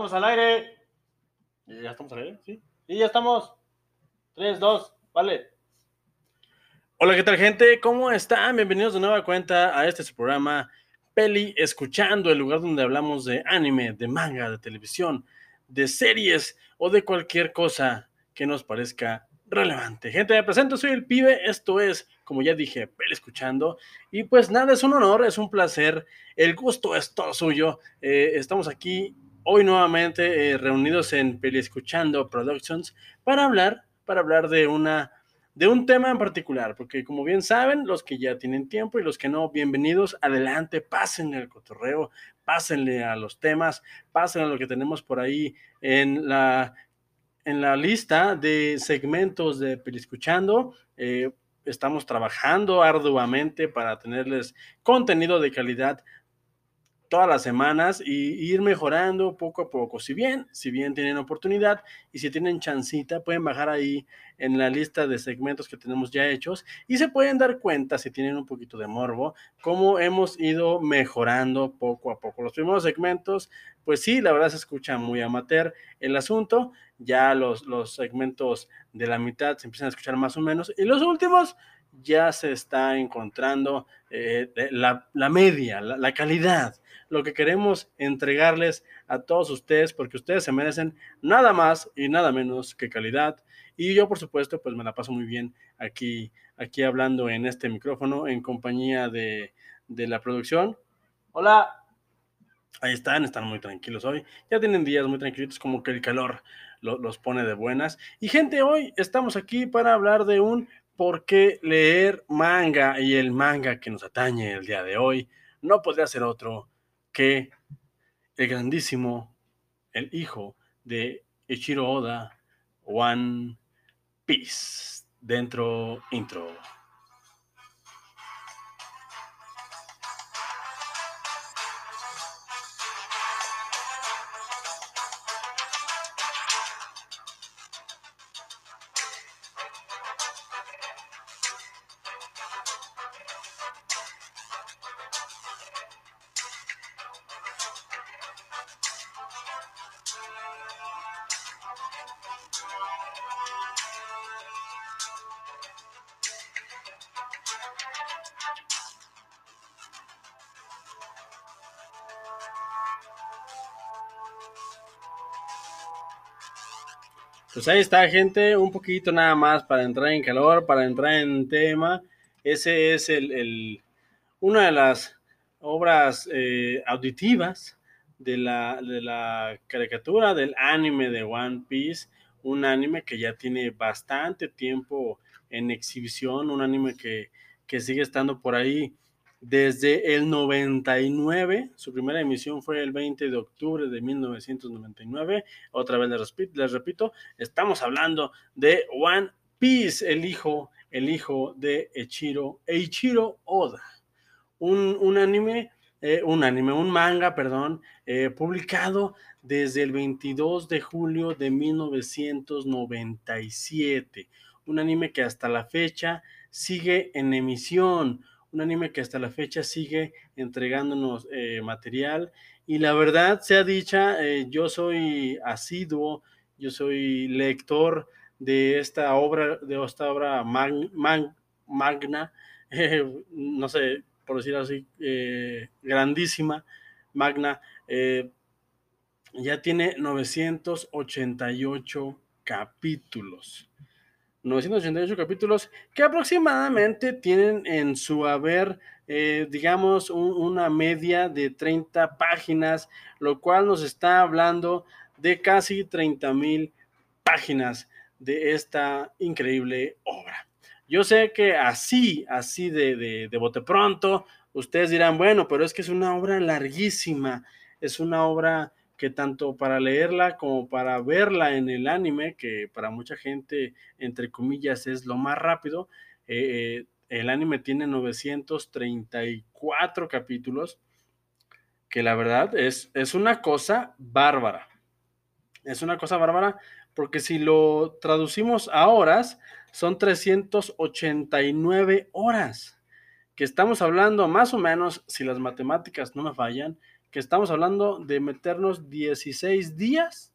Estamos al aire. ¿Ya estamos al aire? Sí. Sí, ya estamos. 3, 2, vale. Hola, ¿qué tal, gente? ¿Cómo están? Bienvenidos de nueva cuenta a este su programa Peli Escuchando, el lugar donde hablamos de anime, de manga, de televisión, de series o de cualquier cosa que nos parezca relevante. Gente, me presento, soy el pibe, esto es, como ya dije, Peli Escuchando, y pues nada, es un honor, es un placer, el gusto es todo suyo. Eh, estamos aquí hoy nuevamente eh, reunidos en Escuchando Productions para hablar, para hablar de una de un tema en particular, porque como bien saben, los que ya tienen tiempo y los que no, bienvenidos, adelante, pásenle al cotorreo, pásenle a los temas, pásenle a lo que tenemos por ahí en la, en la lista de segmentos de Peliscuchando. Eh, estamos trabajando arduamente para tenerles contenido de calidad todas las semanas y ir mejorando poco a poco. Si bien, si bien tienen oportunidad y si tienen chancita, pueden bajar ahí en la lista de segmentos que tenemos ya hechos y se pueden dar cuenta si tienen un poquito de morbo cómo hemos ido mejorando poco a poco. Los primeros segmentos, pues sí, la verdad se escucha muy amateur el asunto. Ya los, los segmentos de la mitad se empiezan a escuchar más o menos y los últimos ya se está encontrando eh, la, la, media, la, la calidad lo que queremos entregarles a todos ustedes, porque ustedes se merecen nada más y nada menos que calidad. Y yo, por supuesto, pues me la paso muy bien aquí, aquí hablando en este micrófono en compañía de, de la producción. Hola. Ahí están, están muy tranquilos hoy. Ya tienen días muy tranquilitos, como que el calor los pone de buenas. Y gente, hoy estamos aquí para hablar de un por qué leer manga y el manga que nos atañe el día de hoy no podría ser otro que el grandísimo, el hijo de Ichiro Oda, One Piece, dentro intro. Pues ahí está, gente, un poquito nada más para entrar en calor, para entrar en tema. Ese es el, el una de las obras eh, auditivas de la, de la caricatura del anime de One Piece, un anime que ya tiene bastante tiempo en exhibición, un anime que, que sigue estando por ahí desde el 99. Su primera emisión fue el 20 de octubre de 1999. Otra vez les repito, estamos hablando de One Piece, el hijo, el hijo de Eiichiro, Eiichiro Oda. Un, un anime, eh, un anime, un manga, perdón, eh, publicado desde el 22 de julio de 1997. Un anime que hasta la fecha sigue en emisión un anime que hasta la fecha sigue entregándonos eh, material y la verdad sea dicha, eh, yo soy asiduo, yo soy lector de esta obra, de esta obra magna, eh, no sé, por decir así, grandísima, magna, ya tiene 988 capítulos. 988 capítulos que aproximadamente tienen en su haber, eh, digamos, un, una media de 30 páginas, lo cual nos está hablando de casi 30 mil páginas de esta increíble obra. Yo sé que así, así de, de, de bote pronto, ustedes dirán, bueno, pero es que es una obra larguísima, es una obra que tanto para leerla como para verla en el anime, que para mucha gente, entre comillas, es lo más rápido, eh, el anime tiene 934 capítulos, que la verdad es, es una cosa bárbara. Es una cosa bárbara porque si lo traducimos a horas, son 389 horas, que estamos hablando más o menos, si las matemáticas no me fallan, que estamos hablando de meternos 16 días,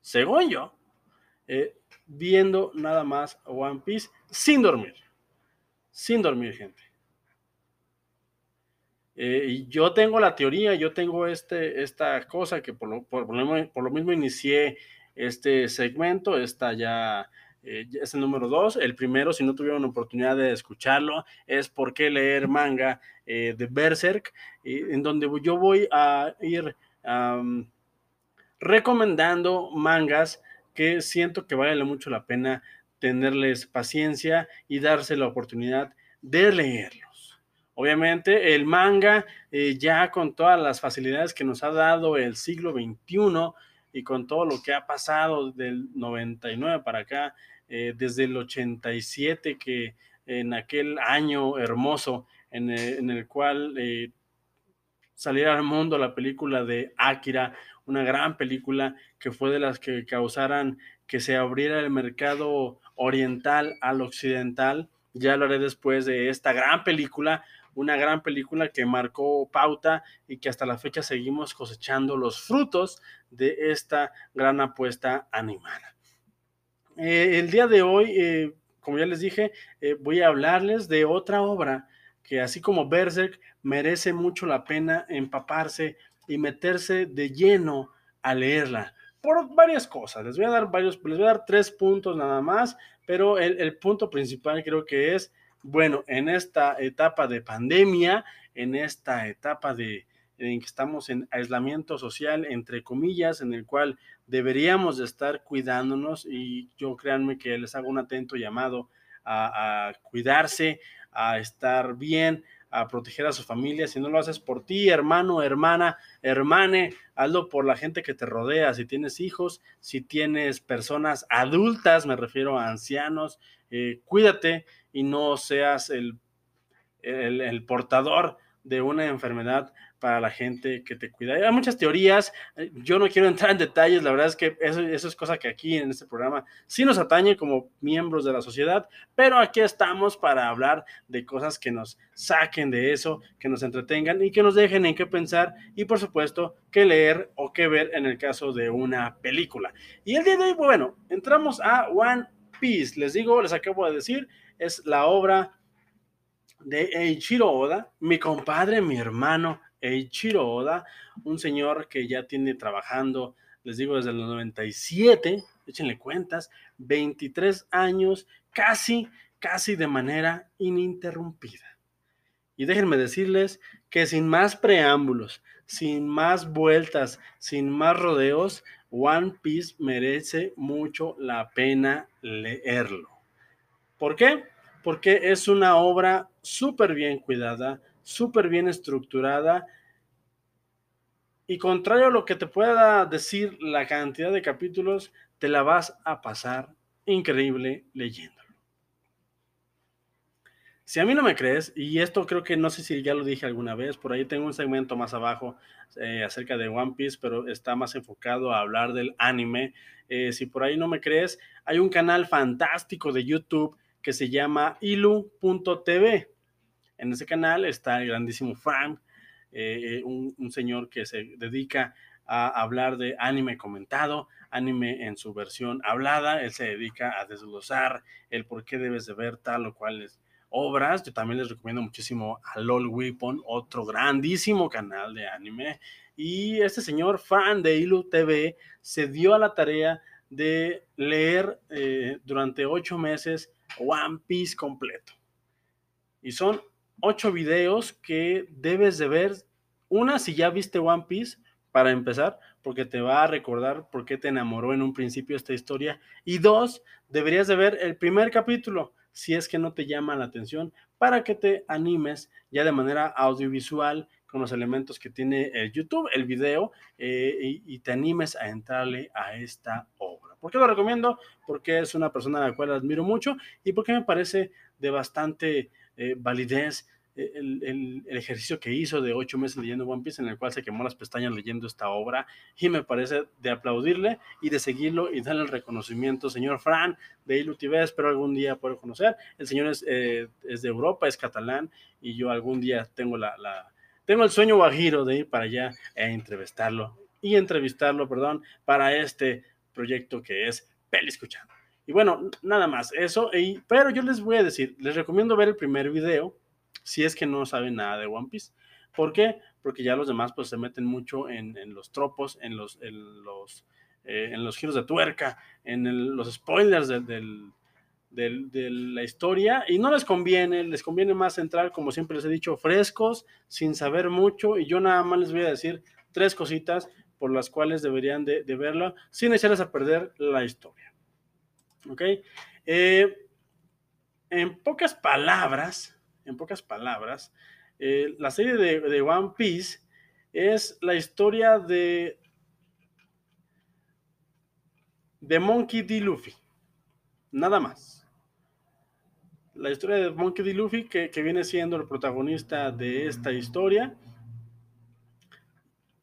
según yo, eh, viendo nada más One Piece sin dormir. Sin dormir, gente. Eh, yo tengo la teoría, yo tengo este, esta cosa que por lo, por, lo, mismo inicié este segmento, está ya eh, es el número dos. El primero, si no tuvieron oportunidad de escucharlo, es por qué leer manga eh, de Berserk, en donde yo voy a ir recomendando mangas que siento que vale mucho la pena tenerles paciencia y darse la oportunidad de leerlo. Obviamente el manga, eh, ya con todas las facilidades que nos ha dado el siglo XXI y con todo lo que ha pasado del 99 para acá, eh, desde el 87, que en aquel año hermoso en eh, el, cual saliera al mundo la película de Akira, una gran película que fue de las que causaran que se abriera el mercado oriental al occidental. Ya lo haré después de esta gran película, una gran película que marcó pauta y que hasta la fecha seguimos cosechando los frutos de esta gran apuesta animada. Eh, el día de hoy, eh, como ya les dije, eh, voy a hablarles de otra obra que así como Berserk merece mucho la pena empaparse y meterse de lleno a leerla por varias cosas. Les voy a dar varios, les voy a dar tres puntos nada más, pero el punto principal creo que es bueno, en esta etapa de pandemia, en esta etapa de en que estamos en aislamiento social, entre comillas, en el cual deberíamos de estar cuidándonos y yo créanme que les hago un atento llamado a, a cuidarse, a estar bien, a proteger a su familia. Si no lo haces por ti, hermano, hermana, hermane, hazlo por la gente que te rodea. Si tienes hijos, si tienes personas adultas, me refiero a ancianos, eh, cuídate y no seas el, el, portador de una enfermedad para la gente que te cuida. Hay muchas teorías, eh, yo no quiero entrar en detalles, la verdad es que eso, eso, es cosa que aquí en este programa sí nos atañe como miembros de la sociedad, pero aquí estamos para hablar de cosas que nos saquen de eso, que nos entretengan y que nos dejen en qué pensar y por supuesto qué leer o qué ver en el caso de una película. Y el día de hoy, bueno, entramos a One Les digo, les acabo de decir, es la obra de Eiichiro Oda, mi compadre, mi hermano Eiichiro Oda, un señor que ya tiene trabajando, les digo, desde el 97, échenle cuentas, 23 años, casi, casi de manera ininterrumpida. Y déjenme decirles que sin más preámbulos, sin más vueltas, sin más rodeos, One Piece merece mucho la pena leerlo. ¿Por qué? Porque es una obra súper bien cuidada, súper bien estructurada y contrario a lo que te pueda decir la cantidad de capítulos, te la vas a pasar increíble leyendo. Si a mí no me crees, y esto creo que no sé si ya lo dije alguna vez, por ahí tengo un segmento más abajo eh, acerca de One Piece, pero está más enfocado a hablar del anime. Eh, si por ahí no me crees, hay un canal fantástico de YouTube que se llama ilu.tv. En ese canal está el grandísimo Frank, eh, un, un señor que se dedica a hablar de anime comentado, anime en su versión hablada. Él se dedica a desglosar el por qué debes de ver tal o cual es obras. Yo también les recomiendo muchísimo a LOL Weapon, otro grandísimo canal de anime. Y este señor, fan de Ilu TV, se dio a la tarea de leer eh, durante ocho meses One Piece completo. Y son ocho videos que debes de ver. Una, si ya viste One Piece, para empezar, porque te va a recordar por qué te enamoró en un principio esta historia. Y dos, deberías de ver el primer capítulo si es que no te llama la atención, para que te animes ya de manera audiovisual con los elementos que tiene el YouTube, el video, eh, y, te animes a entrarle a esta obra. ¿Por qué lo recomiendo? Porque es una persona a la cual admiro mucho y porque me parece de bastante eh, validez el, ejercicio que hizo de ocho meses leyendo One Piece, en el cual se quemó las pestañas leyendo esta obra, y me parece de aplaudirle y de seguirlo y darle el reconocimiento, señor Fran de ILUTV, espero algún día poder conocer. El señor es, eh, es, de Europa, es catalán, y yo algún día tengo la, la tengo el sueño guajiro de ir para allá e entrevistarlo y entrevistarlo, perdón, para este proyecto que es Peli Escuchando. Y bueno, nada más eso, y, pero yo les voy a decir, les recomiendo ver el primer video si es que no saben nada de One Piece. ¿Por qué? Porque ya los demás pues se meten mucho en, los tropos, en los, en los, eh, en los giros de tuerca, en los spoilers del, de la historia y no les conviene, les conviene más entrar, como siempre les he dicho, frescos, sin saber mucho y yo nada más les voy a decir tres cositas por las cuales deberían de, verla sin echarles a perder la historia. ¿Ok? Eh, en pocas palabras, en pocas palabras, eh, la serie de, One Piece es la historia de de Monkey D. Luffy. Nada más la historia de Monkey D. Luffy, que, viene siendo el protagonista de esta historia,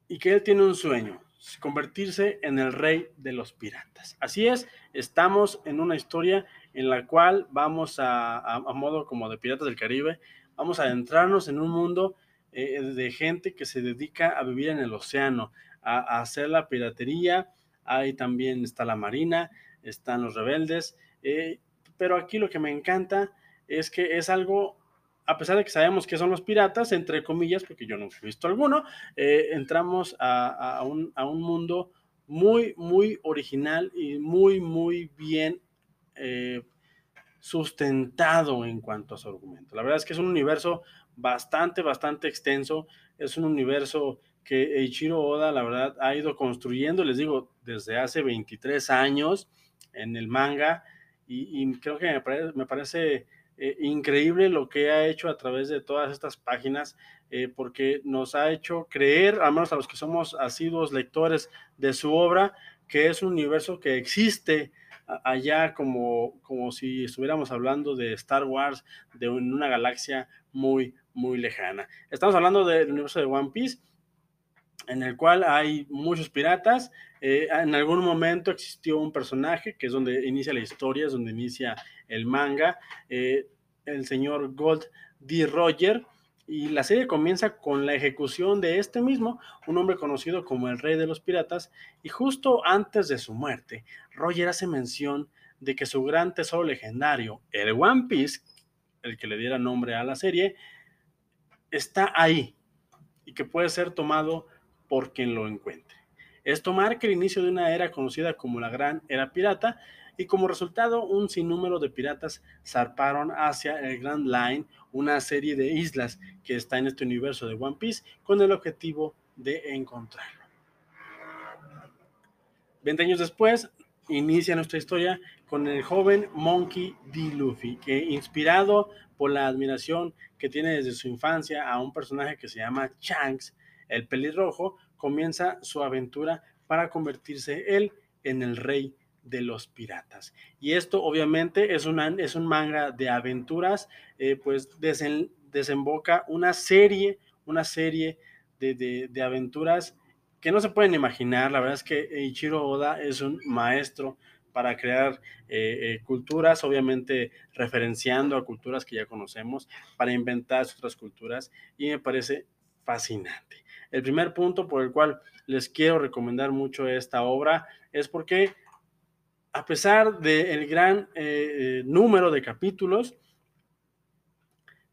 y que él tiene un sueño, convertirse en el rey de los piratas. Así es, estamos en una historia en la cual vamos a, a, modo como de Piratas del Caribe, vamos a adentrarnos en un mundo eh, de gente que se dedica a vivir en el océano, a, hacer la piratería, ahí también está la marina, están los rebeldes, eh, pero aquí lo que me encanta es que es algo, a pesar de que sabemos que son los piratas, entre comillas, porque yo no he visto alguno, eh, entramos a, un, mundo muy, muy original y muy, muy bien eh, sustentado en cuanto a su argumento. La verdad es que es un universo bastante, bastante extenso, es un universo que Eiichiro Oda, la verdad, ha ido construyendo, les digo, desde hace 23 años en el manga, y, creo que me parece eh, increíble lo que ha hecho a través de todas estas páginas, eh, porque nos ha hecho creer, al menos a los que somos asiduos lectores de su obra, que es un universo que existe allá como, como si estuviéramos hablando de Star Wars, de una galaxia muy, muy lejana. Estamos hablando del universo de One Piece, en el cual hay muchos piratas. Eh, en algún momento existió un personaje que es donde inicia la historia, es donde inicia el manga, eh, el señor Gold D. Roger, y la serie comienza con la ejecución de este mismo, un hombre conocido como el rey de los piratas, y justo antes de su muerte, Roger hace mención de que su gran tesoro legendario, el One Piece, el que le diera nombre a la serie, está ahí y que puede ser tomado por quien lo encuentre. Esto marca el inicio de una era conocida como la Gran Era Pirata y como resultado un sinnúmero de piratas zarparon hacia el Grand Line, una serie de islas que está en este universo de One Piece con el objetivo de encontrarlo. Veinte años después, inicia nuestra historia con el joven Monkey D. Luffy, que inspirado por la admiración que tiene desde su infancia a un personaje que se llama Shanks, el pelirrojo, comienza su aventura para convertirse él en el rey de los piratas. Y esto obviamente es, una, es un manga de aventuras, eh, pues desemboca una serie, una serie de, aventuras que no se pueden imaginar. La verdad es que Ichiro Oda es un maestro para crear eh, eh, culturas, obviamente referenciando a culturas que ya conocemos, para inventar otras culturas, y me parece fascinante. El primer punto por el cual les quiero recomendar mucho esta obra es porque a pesar del gran eh, eh, número de capítulos,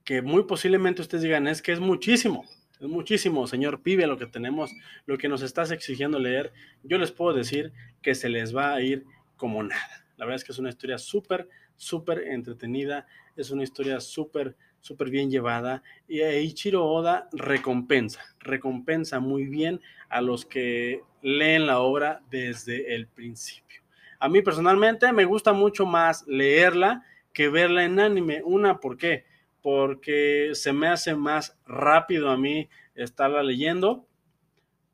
que muy posiblemente ustedes digan, es que es muchísimo, es muchísimo, señor pibe, lo que tenemos, lo que nos estás exigiendo leer, yo les puedo decir que se les va a ir como nada. La verdad es que es una historia súper, súper entretenida, es una historia súper, súper bien llevada y Ichiro Oda recompensa, recompensa muy bien a los que leen la obra desde el principio. A mí personalmente me gusta mucho más leerla que verla en anime. Una, ¿por qué? Porque se me hace más rápido a mí estarla leyendo.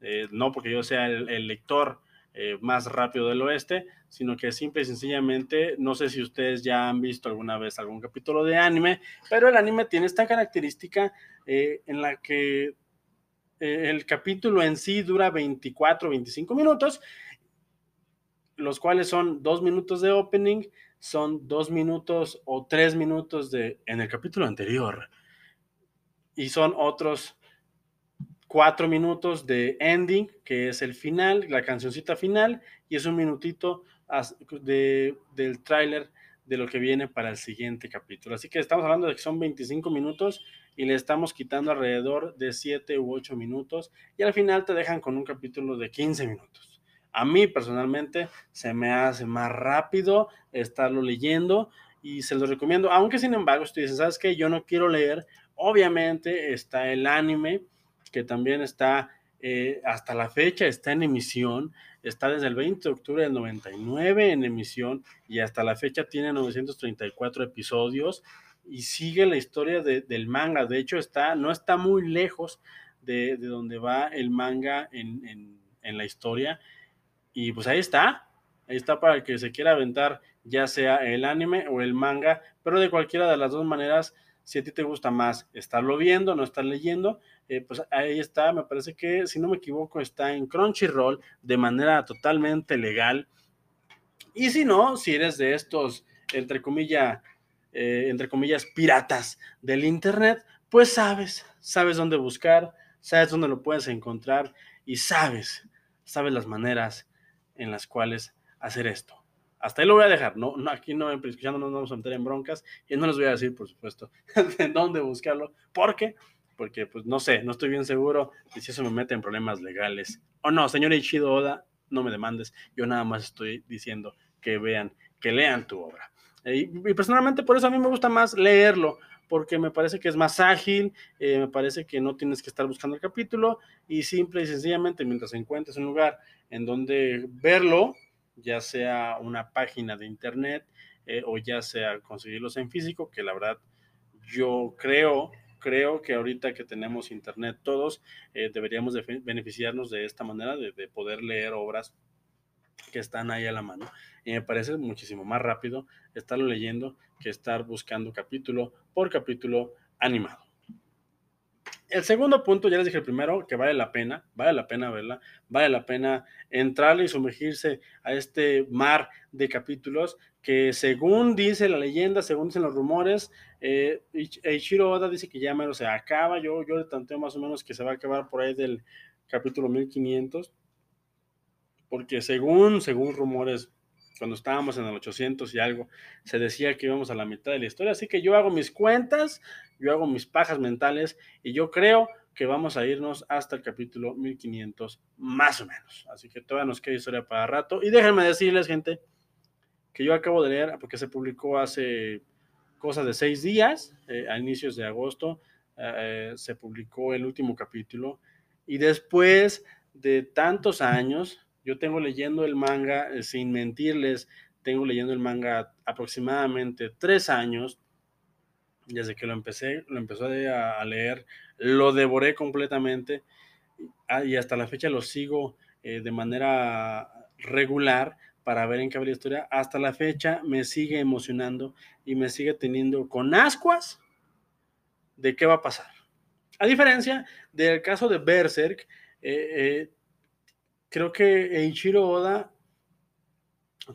Eh, no porque yo sea el, lector eh, más rápido del oeste, sino que simple y sencillamente, no sé si ustedes ya han visto alguna vez algún capítulo de anime, pero el anime tiene esta característica eh, en la que el capítulo en sí dura 24, 25 minutos los cuales son dos minutos de opening, son dos minutos o tres minutos de en el capítulo anterior y son otros cuatro minutos de ending, que es el final, la cancioncita final, y es un minutito de, del tráiler de lo que viene para el siguiente capítulo. Así que estamos hablando de que son 25 minutos y le estamos quitando alrededor de 7 u 8 minutos y al final te dejan con un capítulo de 15 minutos. A mí personalmente se me hace más rápido estarlo leyendo y se lo recomiendo, aunque sin embargo, si tú dices, ¿sabes qué? Yo no quiero leer, obviamente está el anime que también está eh, hasta la fecha, está en emisión, está desde el 20 de octubre del 99 en emisión y hasta la fecha tiene 934 episodios y sigue la historia del manga. De hecho, está, no está muy lejos de, donde va el manga en, en, la historia. Y pues ahí está, ahí está para el que se quiera aventar ya sea el anime o el manga, pero de cualquiera de las dos maneras, si a ti te gusta más estarlo viendo, no estar leyendo, eh, pues ahí está, me parece que, si no me equivoco, está en Crunchyroll de manera totalmente legal. Y si no, si eres de estos, entre comillas, eh, entre comillas, piratas del Internet, pues sabes, sabes dónde buscar, sabes dónde lo puedes encontrar y sabes, sabes las maneras en las cuales hacer esto. Hasta ahí lo voy a dejar, no, no aquí no, no nos vamos a meter en broncas y no les voy a decir, por supuesto, de dónde buscarlo, porque porque pues no sé, no estoy bien seguro de si eso me mete en problemas legales o no. Señor Ichido Oda, no me demandes, yo nada más estoy diciendo que vean, que lean tu obra. Y, personalmente por eso a mí me gusta más leerlo, porque me parece que es más ágil, eh, me parece que no tienes que estar buscando el capítulo y simple y sencillamente mientras encuentres un lugar en donde verlo, ya sea una página de internet eh, o ya sea conseguirlos en físico, que la verdad yo creo creo que ahorita que tenemos internet todos, eh, deberíamos beneficiarnos de esta manera de, poder leer obras que están ahí a la mano. Y me parece muchísimo más rápido estarlo leyendo que estar buscando capítulo por capítulo animado. El segundo punto, ya les dije el primero, que vale la pena, vale la pena verla, vale la pena entrarle y sumergirse a este mar de capítulos que según dice la leyenda, según dicen los rumores, eh, Eiichiro Oda dice que ya menos se acaba, yo, yo le tanteo más o menos que se va a acabar por ahí del capítulo 1500, porque según, según rumores cuando estábamos en el 800 y algo, se decía que íbamos a la mitad de la historia. Así que yo hago mis cuentas, yo hago mis pajas mentales y yo creo que vamos a irnos hasta el capítulo 1500 más o menos. Así que todavía nos queda historia para rato. Y déjenme decirles, gente, que yo acabo de leer, porque se publicó hace cosas de seis días, eh, a inicios de agosto, eh, se publicó el último capítulo. Y después de tantos años, yo tengo leyendo el manga, eh, sin mentirles, tengo leyendo el manga aproximadamente tres años. Desde que lo empecé, lo empecé a, leer, lo devoré completamente ah, y hasta la fecha lo sigo eh, de manera regular para ver en qué va la historia. Hasta la fecha me sigue emocionando y me sigue teniendo con ascuas de qué va a pasar. A diferencia del caso de Berserk, eh, creo que Eiichiro Oda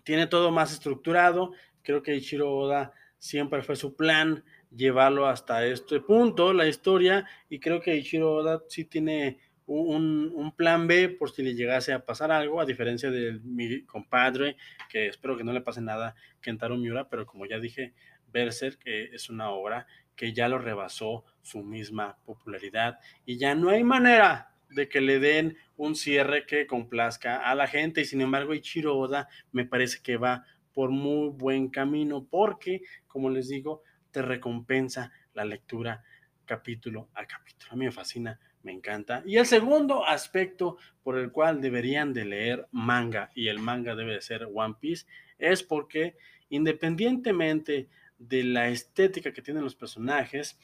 tiene todo más estructurado. Creo que Eiichiro Oda siempre fue su plan llevarlo hasta este punto, la historia, y creo que Eiichiro Oda sí tiene un, plan B por si le llegase a pasar algo, a diferencia de mi compadre, que espero que no le pase nada, Kentaro Miura, pero como ya dije, Berserk que es una obra que ya lo rebasó su misma popularidad y ya no hay manera de que le den un cierre que complazca a la gente y sin embargo Ichiro Oda me parece que va por muy buen camino porque, como les digo, te recompensa la lectura capítulo a capítulo. A mí me fascina, me encanta. Y el segundo aspecto por el cual deberían de leer manga y el manga debe de ser One Piece es porque independientemente de la estética que tienen los personajes,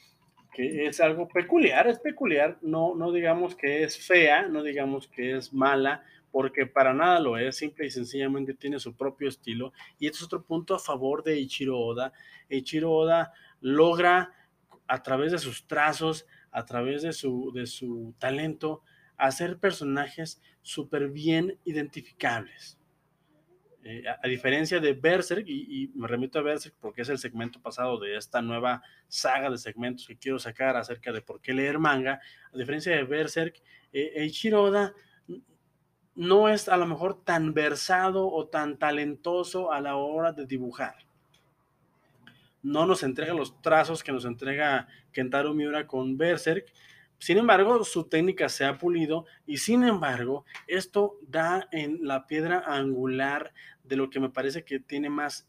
que es algo peculiar, es peculiar, no, no digamos que es fea, no digamos que es mala, porque para nada lo es, simple y sencillamente tiene su propio estilo. Y esto es otro punto a favor de Ichiro Oda. Ichiro Oda logra a través de sus trazos, a través de su, de su talento, hacer personajes súper bien identificables. Eh, a, diferencia de Berserk, y, me remito a Berserk porque es el segmento pasado de esta nueva saga de segmentos que quiero sacar acerca de por qué leer manga, a diferencia de Berserk, eh, no es a lo mejor tan versado o tan talentoso a la hora de dibujar. No nos entrega los trazos que nos entrega Kentaro Miura con Berserk, sin embargo, su técnica se ha pulido y sin embargo, esto da en la piedra angular de lo que me parece que tiene más,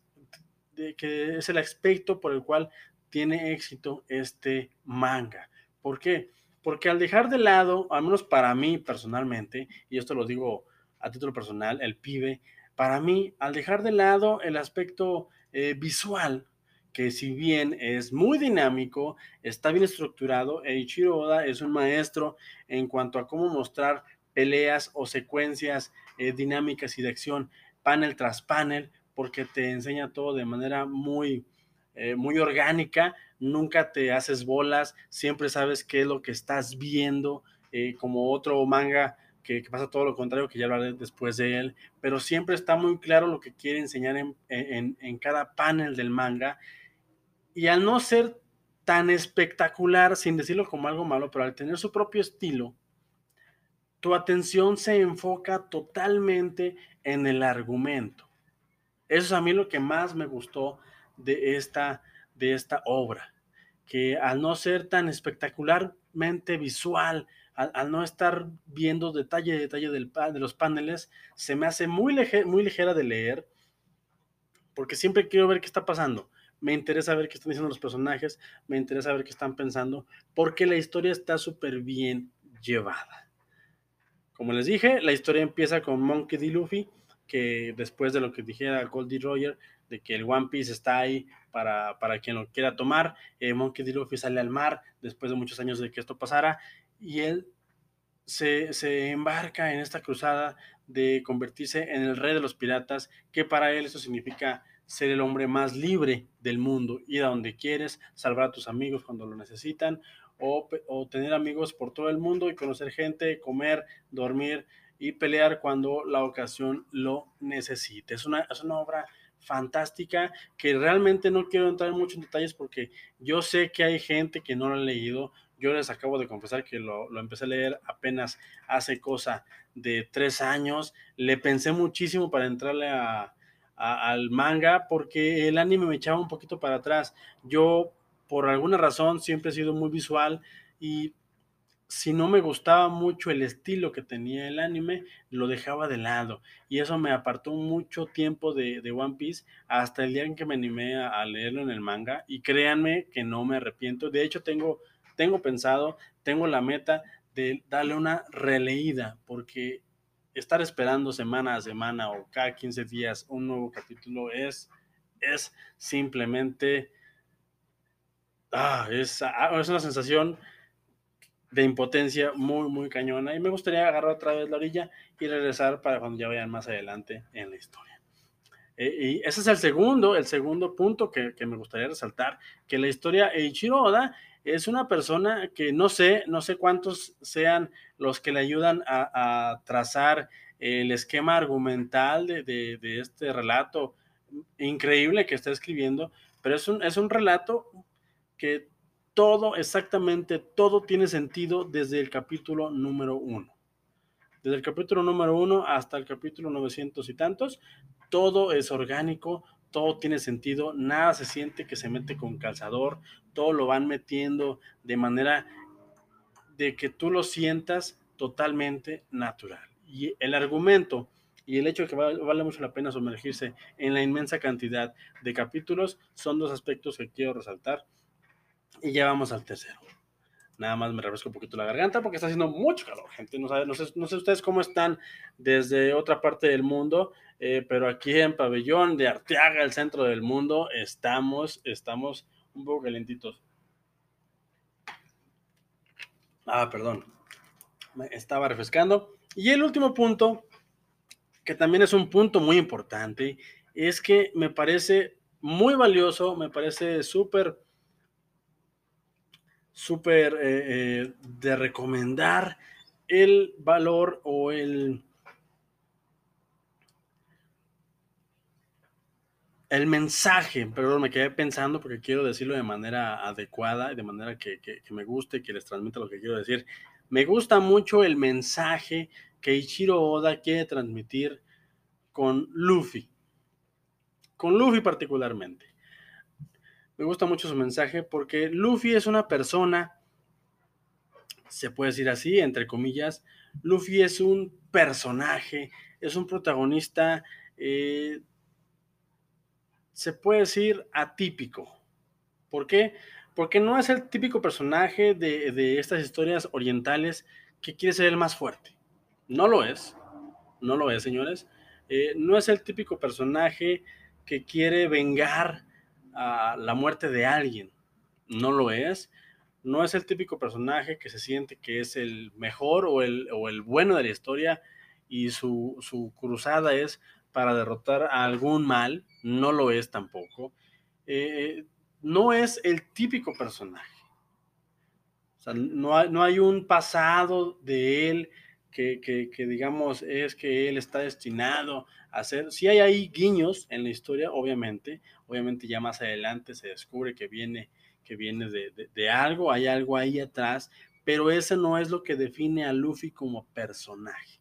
de, que es el aspecto por el cual tiene éxito este manga. ¿Por qué? Porque al dejar de lado, al menos para mí personalmente, y esto lo digo a título personal, el pibe, para mí, al dejar de lado el aspecto eh, visual, que si bien es muy dinámico, está bien estructurado, Eiichiro Oda es un maestro en cuanto a cómo mostrar peleas o secuencias eh, dinámicas y de acción panel tras panel, porque te enseña todo de manera muy, eh, muy orgánica, nunca te haces bolas, siempre sabes qué es lo que estás viendo, eh, como otro manga que, pasa todo lo contrario, que ya hablaré después de él, pero siempre está muy claro lo que quiere enseñar en, en cada panel del manga. Y al no ser tan espectacular, sin decirlo como algo malo, pero al tener su propio estilo, tu atención se enfoca totalmente en el argumento. Eso es a mí lo que más me gustó de esta, de esta obra, que al no ser tan espectacularmente visual, al, no estar viendo detalle detalle del, de los paneles, se me hace muy, muy ligera de leer, porque siempre quiero ver qué está pasando me interesa ver qué están diciendo los personajes, me interesa ver qué están pensando, porque la historia está súper bien llevada. Como les dije, la historia empieza con Monkey D. Luffy, que después de lo que dijera Goldie Roger, de que el One Piece está ahí para, para quien lo quiera tomar, eh, Monkey D. Luffy sale al mar después de muchos años de que esto pasara, y él se, se, embarca en esta cruzada de convertirse en el rey de los piratas, que para él eso significa ser el hombre más libre del mundo, ir a donde quieres, salvar a tus amigos cuando lo necesitan, o, tener amigos por todo el mundo y conocer gente, comer, dormir y pelear cuando la ocasión lo necesite. Es una, es una obra fantástica que realmente no quiero entrar mucho en detalles porque yo sé que hay gente que no lo ha leído. Yo les acabo de confesar que lo, lo empecé a leer apenas hace cosa de tres años. Le pensé muchísimo para entrarle a, al manga porque el anime me echaba un poquito para atrás. Yo, por alguna razón, siempre he sido muy visual y si no me gustaba mucho el estilo que tenía el anime, lo dejaba de lado. Y eso me apartó mucho tiempo de, One Piece hasta el día en que me animé a, a, leerlo en el manga. Y créanme que no me arrepiento. De hecho, tengo, tengo pensado, tengo la meta de darle una releída porque estar esperando semana a semana o cada 15 días un nuevo capítulo es, es simplemente, ah, es, ah, es una sensación de impotencia muy, muy cañona. Y me gustaría agarrar otra vez la orilla y regresar para cuando ya vayan más adelante en la historia. Eh, y ese es el segundo, el segundo punto que, que, me gustaría resaltar, que la historia Eiichiro Oda es una persona que no sé, no sé cuántos sean los que le ayudan a, trazar el esquema argumental de, este relato increíble que está escribiendo, pero es un, es un relato que todo, exactamente todo tiene sentido desde el capítulo número uno. Desde el capítulo número uno hasta el capítulo 900 y tantos, todo es orgánico, todo tiene sentido, nada se siente que se mete con calzador, todo lo van metiendo de manera de que tú lo sientas totalmente natural. Y el argumento y el hecho de que vale mucho la pena sumergirse en la inmensa cantidad de capítulos son dos aspectos que quiero resaltar. Y ya vamos al tercero. Nada más me refresco un poquito la garganta porque está haciendo mucho calor, gente. No, no, sé, no sé ustedes cómo están desde otra parte del mundo, eh, pero aquí en Pabellón de Arteaga, el centro del mundo, estamos, estamos un poco calentitos. Ah, perdón. Me estaba refrescando. Y el último punto, que también es un punto muy importante, es que me parece muy valioso, me parece súper súper eh, eh, de recomendar el valor o el el mensaje, perdón, me quedé pensando porque quiero decirlo de manera adecuada y de manera que, me guste, que les transmita lo que quiero decir. Me gusta mucho el mensaje que Ichiro Oda quiere transmitir con Luffy, con Luffy particularmente. Me gusta mucho su mensaje porque Luffy es una persona, se puede decir así, entre comillas, Luffy es un personaje, es un protagonista eh, se puede decir atípico. ¿Por qué? Porque no es el típico personaje de, estas historias orientales que quiere ser el más fuerte. No lo es. No lo es, señores. Eh, no es el típico personaje que quiere vengar a la muerte de alguien. No lo es. No es el típico personaje que se siente que es el mejor o el, o el bueno de la historia y su, su cruzada es para derrotar a algún mal, no lo es tampoco. Eh, no es el típico personaje. No hay, no hay un pasado de él que, que, digamos es que él está destinado a ser. Sí hay ahí guiños en la historia, obviamente. Obviamente ya más adelante se descubre que viene, que viene de, de algo, hay algo ahí atrás, pero ese no es lo que define a Luffy como personaje.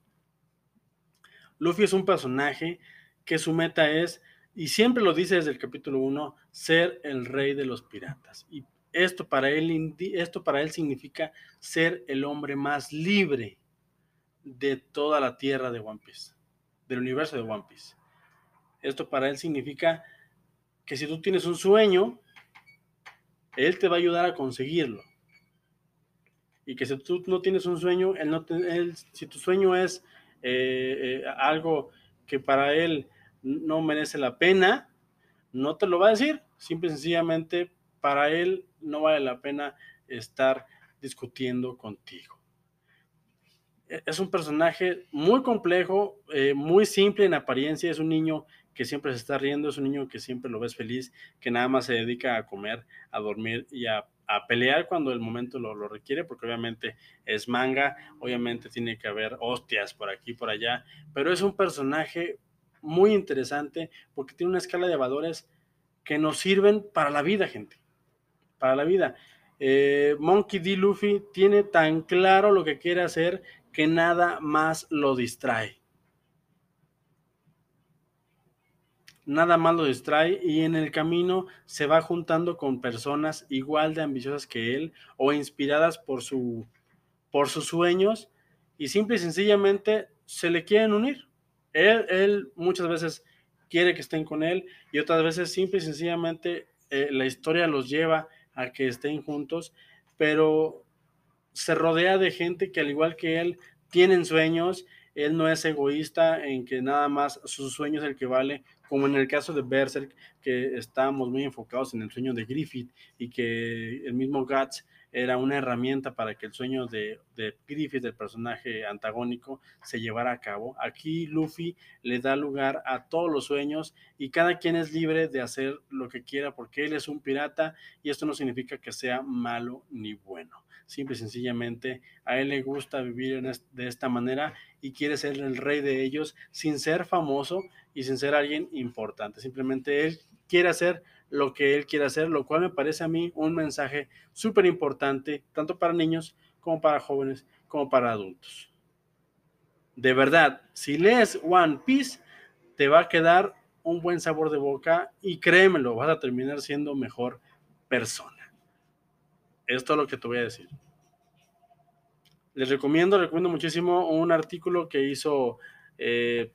Luffy es un personaje que su meta es, y siempre lo dice desde el capítulo 1, ser el rey de los piratas. Y esto para él, esto para él significa ser el hombre más libre de toda la tierra de One Piece, del universo de One Piece. Esto para él significa que si tú tienes un sueño, él te va a ayudar a conseguirlo. Y que si tú no tienes un sueño, él no si tu sueño es eh, eh, algo que para él no merece la pena, no te lo va a decir. Simple y sencillamente, para él no vale la pena estar discutiendo contigo. E, es un personaje muy complejo, eh, muy simple en apariencia, es un niño que siempre se está riendo, es un niño que siempre lo ves feliz, que nada más se dedica a comer, a dormir y a a pelear cuando el momento lo, requiere, porque obviamente es manga, obviamente tiene que haber hostias por aquí, por allá, pero es un personaje muy interesante porque tiene una escala de valores que nos sirven para la vida, gente, para la vida. Eh, Monkey D. Luffy tiene tan claro lo que quiere hacer que nada más lo distrae. Nada más lo distrae y en el camino se va juntando con personas igual de ambiciosas que él o inspiradas por, su, por sus sueños y simple y sencillamente se le quieren unir. Él, él muchas veces quiere que estén con él y otras veces simple y sencillamente eh, la historia los lleva a que estén juntos, pero se rodea de gente que al igual que él tienen sueños, él no es egoísta en que nada más su sueño es el que vale, como en el caso de Berserk, que estábamos muy enfocados en el sueño de Griffith y que el mismo Guts era una herramienta para que el sueño de, de, Griffith, del personaje antagónico, se llevara a cabo. Aquí Luffy le da lugar a todos los sueños y cada quien es libre de hacer lo que quiera porque él es un pirata y esto no significa que sea malo ni bueno. Simple y sencillamente a él le gusta vivir de esta manera y quiere ser el rey de ellos sin ser famoso y sin ser alguien importante. Simplemente él quiere hacer lo que él quiere hacer, lo cual me parece a mí un mensaje súper importante, tanto para niños como para jóvenes, como para adultos. De verdad, si lees One Piece, te va a quedar un buen sabor de boca y créemelo, vas a terminar siendo mejor persona. Esto es lo que te voy a decir. Les recomiendo, recomiendo muchísimo un artículo que hizo eh,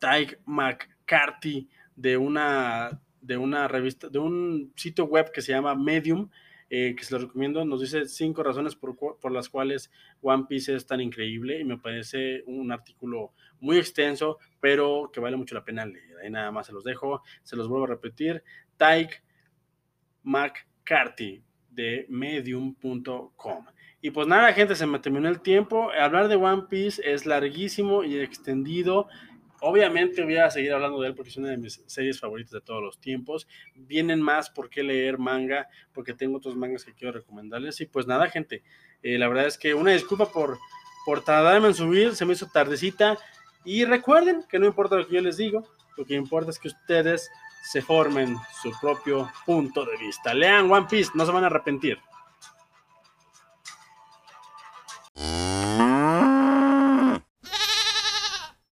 Tyke McCarthy de una, de una revista, de un sitio web que se llama Medium, eh, que se lo recomiendo, nos dice cinco razones por, por, las cuales One Piece es tan increíble y me parece un artículo muy extenso, pero que vale mucho la pena leer. Ahí nada más se los dejo, se los vuelvo a repetir. Tyke McCarthy de medium.com. Y pues nada, gente, se me terminó el tiempo. Hablar de One Piece es larguísimo y extendido. Obviamente voy a seguir hablando de él porque es una de mis series favoritas de todos los tiempos. Vienen más por qué leer manga, porque tengo otros mangas que quiero recomendarles. Y pues nada, gente, eh, la verdad es que una disculpa por, por tardarme en subir, se me hizo tardecita. Y recuerden que no importa lo que yo les digo, Lo que importa es que ustedes se formen su propio punto de vista. Lean One Piece, no se van a arrepentir. mm.